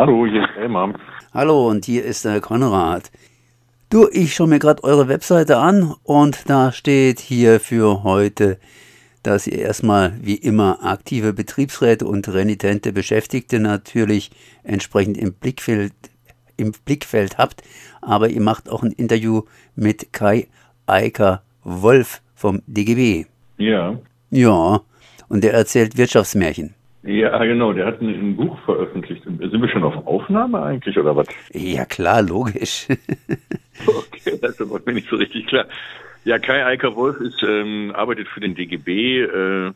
Hallo, hier ist Elmar. Hallo, und hier ist der Konrad. Du, ich schaue mir gerade eure Webseite an und da steht hier für heute, dass ihr erstmal wie immer aktive Betriebsräte und renitente Beschäftigte natürlich entsprechend im Blickfeld, im Blickfeld habt, aber ihr macht auch ein Interview mit Kai Eiker Wolf vom DGB. Ja. Ja, und der erzählt Wirtschaftsmärchen. Ja, genau, der hat ein, Buch veröffentlicht. Sind wir schon auf Aufnahme eigentlich oder was? Ja, klar, logisch. okay, das war mir nicht so richtig klar. Ja, Kai Eiker Wolf ist, ähm, arbeitet für den DGB, äh,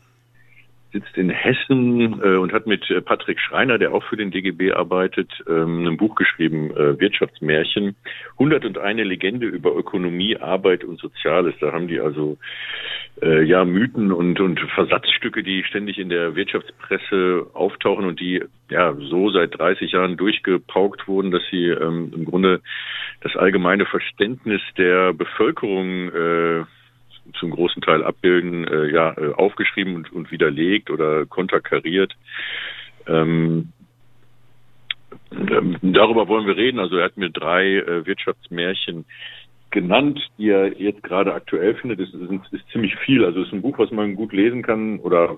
sitzt in Hessen äh, und hat mit äh, Patrick Schreiner, der auch für den DGB arbeitet, ähm, ein Buch geschrieben, äh, Wirtschaftsmärchen, 101 Legende über Ökonomie, Arbeit und Soziales. Da haben die also äh, ja Mythen und, und Versatzstücke, die ständig in der Wirtschaftspresse auftauchen und die ja so seit 30 Jahren durchgepaukt wurden, dass sie ähm, im Grunde das allgemeine Verständnis der Bevölkerung äh, zum großen Teil abbilden, äh, ja, äh, aufgeschrieben und, und widerlegt oder konterkariert. Ähm, ähm, darüber wollen wir reden. Also er hat mir drei äh, Wirtschaftsmärchen genannt, die er jetzt gerade aktuell findet. Das ist, ist ziemlich viel. Also es ist ein Buch, was man gut lesen kann oder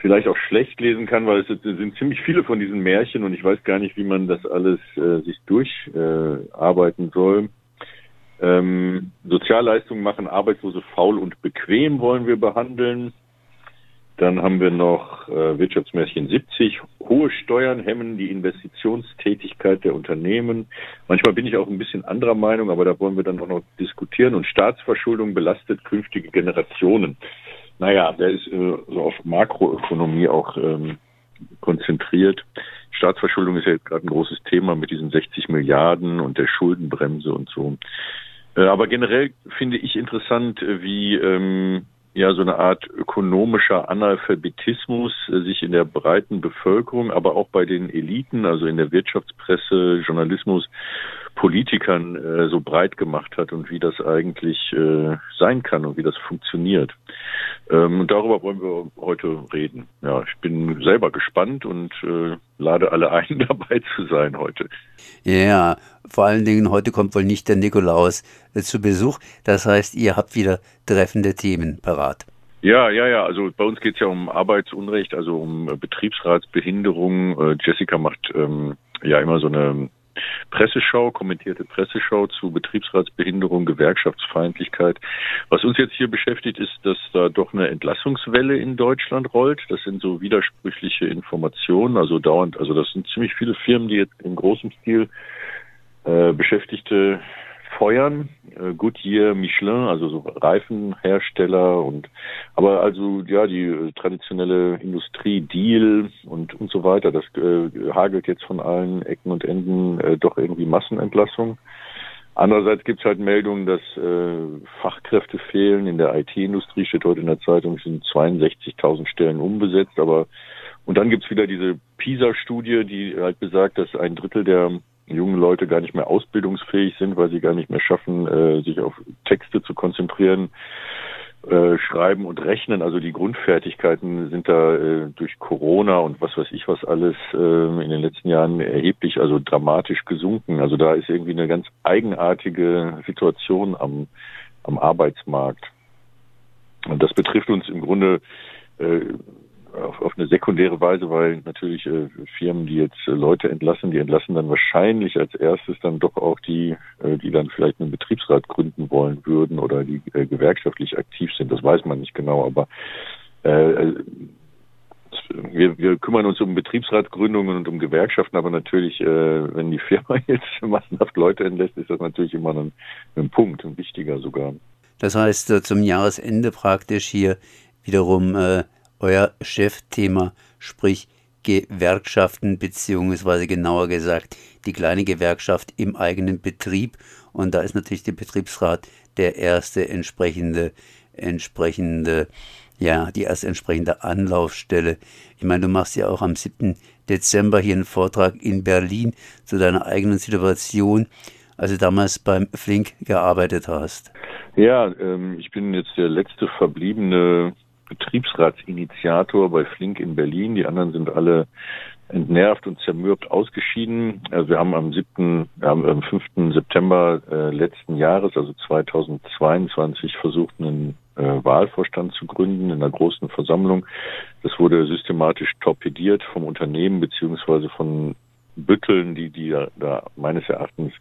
vielleicht auch schlecht lesen kann, weil es sind ziemlich viele von diesen Märchen und ich weiß gar nicht, wie man das alles äh, sich durcharbeiten äh, soll. Ähm, Sozialleistungen machen Arbeitslose faul und bequem wollen wir behandeln. Dann haben wir noch äh, Wirtschaftsmärchen 70. Hohe Steuern hemmen die Investitionstätigkeit der Unternehmen. Manchmal bin ich auch ein bisschen anderer Meinung, aber da wollen wir dann auch noch diskutieren. Und Staatsverschuldung belastet künftige Generationen. Naja, der ist äh, so auf Makroökonomie auch ähm, konzentriert. Staatsverschuldung ist ja gerade ein großes Thema mit diesen 60 Milliarden und der Schuldenbremse und so. Äh, aber generell finde ich interessant, äh, wie ähm, ja so eine Art ökonomischer Analphabetismus äh, sich in der breiten Bevölkerung, aber auch bei den Eliten, also in der Wirtschaftspresse, Journalismus, Politikern äh, so breit gemacht hat und wie das eigentlich äh, sein kann und wie das funktioniert. Ähm, und darüber wollen wir heute reden. Ja, ich bin selber gespannt und äh, lade alle ein, dabei zu sein heute. Ja, vor allen Dingen heute kommt wohl nicht der Nikolaus äh, zu Besuch. Das heißt, ihr habt wieder treffende Themen parat. Ja, ja, ja. Also bei uns geht es ja um Arbeitsunrecht, also um äh, Betriebsratsbehinderung. Äh, Jessica macht ähm, ja immer so eine Presseschau, kommentierte Presseschau zu Betriebsratsbehinderung, Gewerkschaftsfeindlichkeit. Was uns jetzt hier beschäftigt, ist, dass da doch eine Entlassungswelle in Deutschland rollt. Das sind so widersprüchliche Informationen, also dauernd, also das sind ziemlich viele Firmen, die jetzt in großem Stil äh, Beschäftigte feuern. Äh, Goodyear, Michelin, also so Reifenhersteller und aber also ja die äh, traditionelle Industrie, Deal und und so weiter. Das äh, hagelt jetzt von allen Ecken und Enden äh, doch irgendwie Massenentlassung. Andererseits gibt es halt Meldungen, dass äh, Fachkräfte fehlen. In der IT-Industrie steht heute in der Zeitung, sind 62.000 Stellen unbesetzt. Aber und dann gibt es wieder diese PISA-Studie, die halt besagt, dass ein Drittel der jungen Leute gar nicht mehr ausbildungsfähig sind, weil sie gar nicht mehr schaffen, äh, sich auf Texte zu konzentrieren, äh, schreiben und rechnen. Also die Grundfertigkeiten sind da äh, durch Corona und was weiß ich was alles äh, in den letzten Jahren erheblich, also dramatisch gesunken. Also da ist irgendwie eine ganz eigenartige Situation am, am Arbeitsmarkt. Und das betrifft uns im Grunde äh, auf, auf eine sekundäre Weise, weil natürlich äh, Firmen, die jetzt äh, Leute entlassen, die entlassen dann wahrscheinlich als erstes dann doch auch die, äh, die dann vielleicht einen Betriebsrat gründen wollen würden oder die äh, gewerkschaftlich aktiv sind. Das weiß man nicht genau, aber äh, äh wir, wir kümmern uns um Betriebsratgründungen und um Gewerkschaften, aber natürlich, äh, wenn die Firma jetzt massenhaft Leute entlässt, ist das natürlich immer ein, ein Punkt, ein wichtiger sogar. Das heißt, äh, zum Jahresende praktisch hier wiederum äh, euer Chefthema, sprich Gewerkschaften beziehungsweise genauer gesagt die kleine Gewerkschaft im eigenen Betrieb und da ist natürlich der Betriebsrat der erste entsprechende entsprechende ja die erste entsprechende Anlaufstelle. Ich meine, du machst ja auch am 7. Dezember hier einen Vortrag in Berlin zu deiner eigenen Situation, als du damals beim Flink gearbeitet hast. Ja, ähm, ich bin jetzt der letzte verbliebene Betriebsratsinitiator bei Flink in Berlin. Die anderen sind alle entnervt und zermürbt ausgeschieden. Also wir haben am 7., wir haben am 5. September äh, letzten Jahres, also 2022, versucht, einen äh, Wahlvorstand zu gründen in einer großen Versammlung. Das wurde systematisch torpediert vom Unternehmen beziehungsweise von Bütteln, die, die da, da meines Erachtens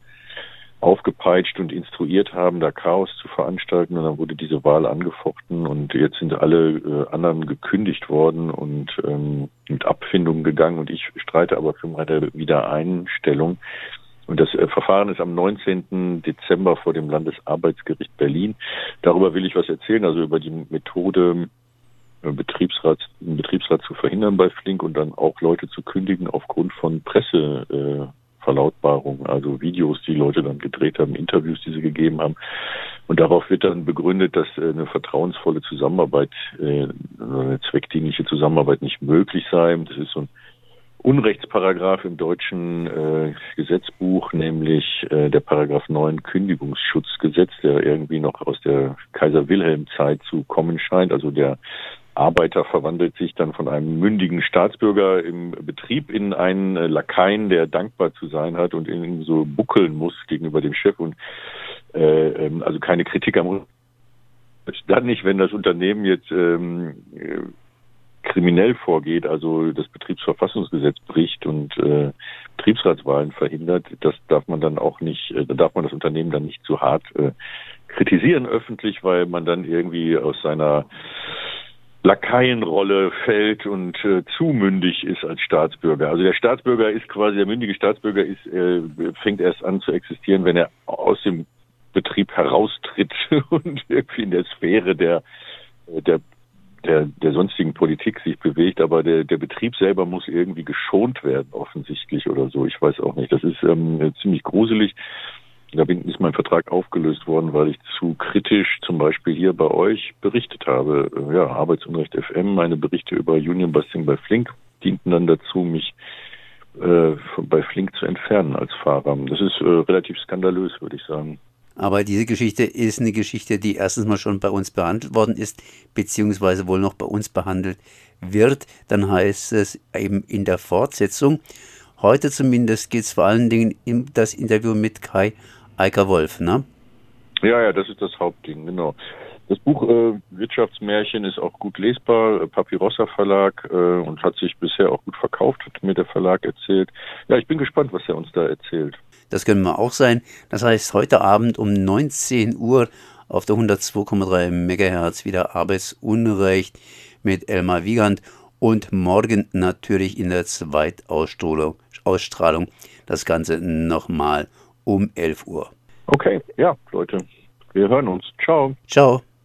aufgepeitscht und instruiert haben, da Chaos zu veranstalten. Und dann wurde diese Wahl angefochten und jetzt sind alle äh, anderen gekündigt worden und ähm, mit Abfindungen gegangen. Und ich streite aber für meine Wiedereinstellung. Und das äh, Verfahren ist am 19. Dezember vor dem Landesarbeitsgericht Berlin. Darüber will ich was erzählen, also über die Methode, äh, Betriebsrat, Betriebsrat zu verhindern bei Flink und dann auch Leute zu kündigen aufgrund von Presse. Äh, Verlautbarungen, also Videos, die Leute dann gedreht haben, Interviews, die sie gegeben haben. Und darauf wird dann begründet, dass äh, eine vertrauensvolle Zusammenarbeit, äh, eine zweckdienliche Zusammenarbeit nicht möglich sei. Das ist so ein Unrechtsparagraph im deutschen äh, Gesetzbuch, nämlich äh, der Paragraph 9 Kündigungsschutzgesetz, der irgendwie noch aus der Kaiser Wilhelm Zeit zu kommen scheint, also der Arbeiter verwandelt sich dann von einem mündigen Staatsbürger im Betrieb in einen Lakaien, der dankbar zu sein hat und ihn so buckeln muss gegenüber dem Chef und äh, ähm, also keine Kritik am dann nicht, wenn das Unternehmen jetzt ähm, kriminell vorgeht, also das Betriebsverfassungsgesetz bricht und äh, Betriebsratswahlen verhindert, das darf man dann auch nicht, äh, da darf man das Unternehmen dann nicht zu hart äh, kritisieren öffentlich, weil man dann irgendwie aus seiner Lakaienrolle fällt und äh, zu mündig ist als Staatsbürger. Also der Staatsbürger ist quasi, der mündige Staatsbürger ist, äh, fängt erst an zu existieren, wenn er aus dem Betrieb heraustritt und irgendwie in der Sphäre der, der, der, der sonstigen Politik sich bewegt. Aber der, der Betrieb selber muss irgendwie geschont werden, offensichtlich oder so. Ich weiß auch nicht. Das ist ähm, ziemlich gruselig. Da bin, ist mein Vertrag aufgelöst worden, weil ich zu kritisch zum Beispiel hier bei euch berichtet habe. Ja, Arbeitsunrecht FM, meine Berichte über Union Busting bei Flink dienten dann dazu, mich äh, bei Flink zu entfernen als Fahrer. Das ist äh, relativ skandalös, würde ich sagen. Aber diese Geschichte ist eine Geschichte, die erstens mal schon bei uns behandelt worden ist, beziehungsweise wohl noch bei uns behandelt wird. Dann heißt es eben in der Fortsetzung. Heute zumindest geht es vor allen Dingen um das Interview mit Kai Eiker Wolf, ne? Ja, ja, das ist das Hauptding, genau. Das Buch äh, Wirtschaftsmärchen ist auch gut lesbar, äh, Papirossa Verlag äh, und hat sich bisher auch gut verkauft, hat mir der Verlag erzählt. Ja, ich bin gespannt, was er uns da erzählt. Das können wir auch sein. Das heißt, heute Abend um 19 Uhr auf der 102,3 MHz wieder Arbeitsunrecht mit Elmar Wiegand und morgen natürlich in der Zweitausstrahlung das Ganze nochmal um 11 Uhr. Okay, ja, Leute, wir hören uns. Ciao. Ciao.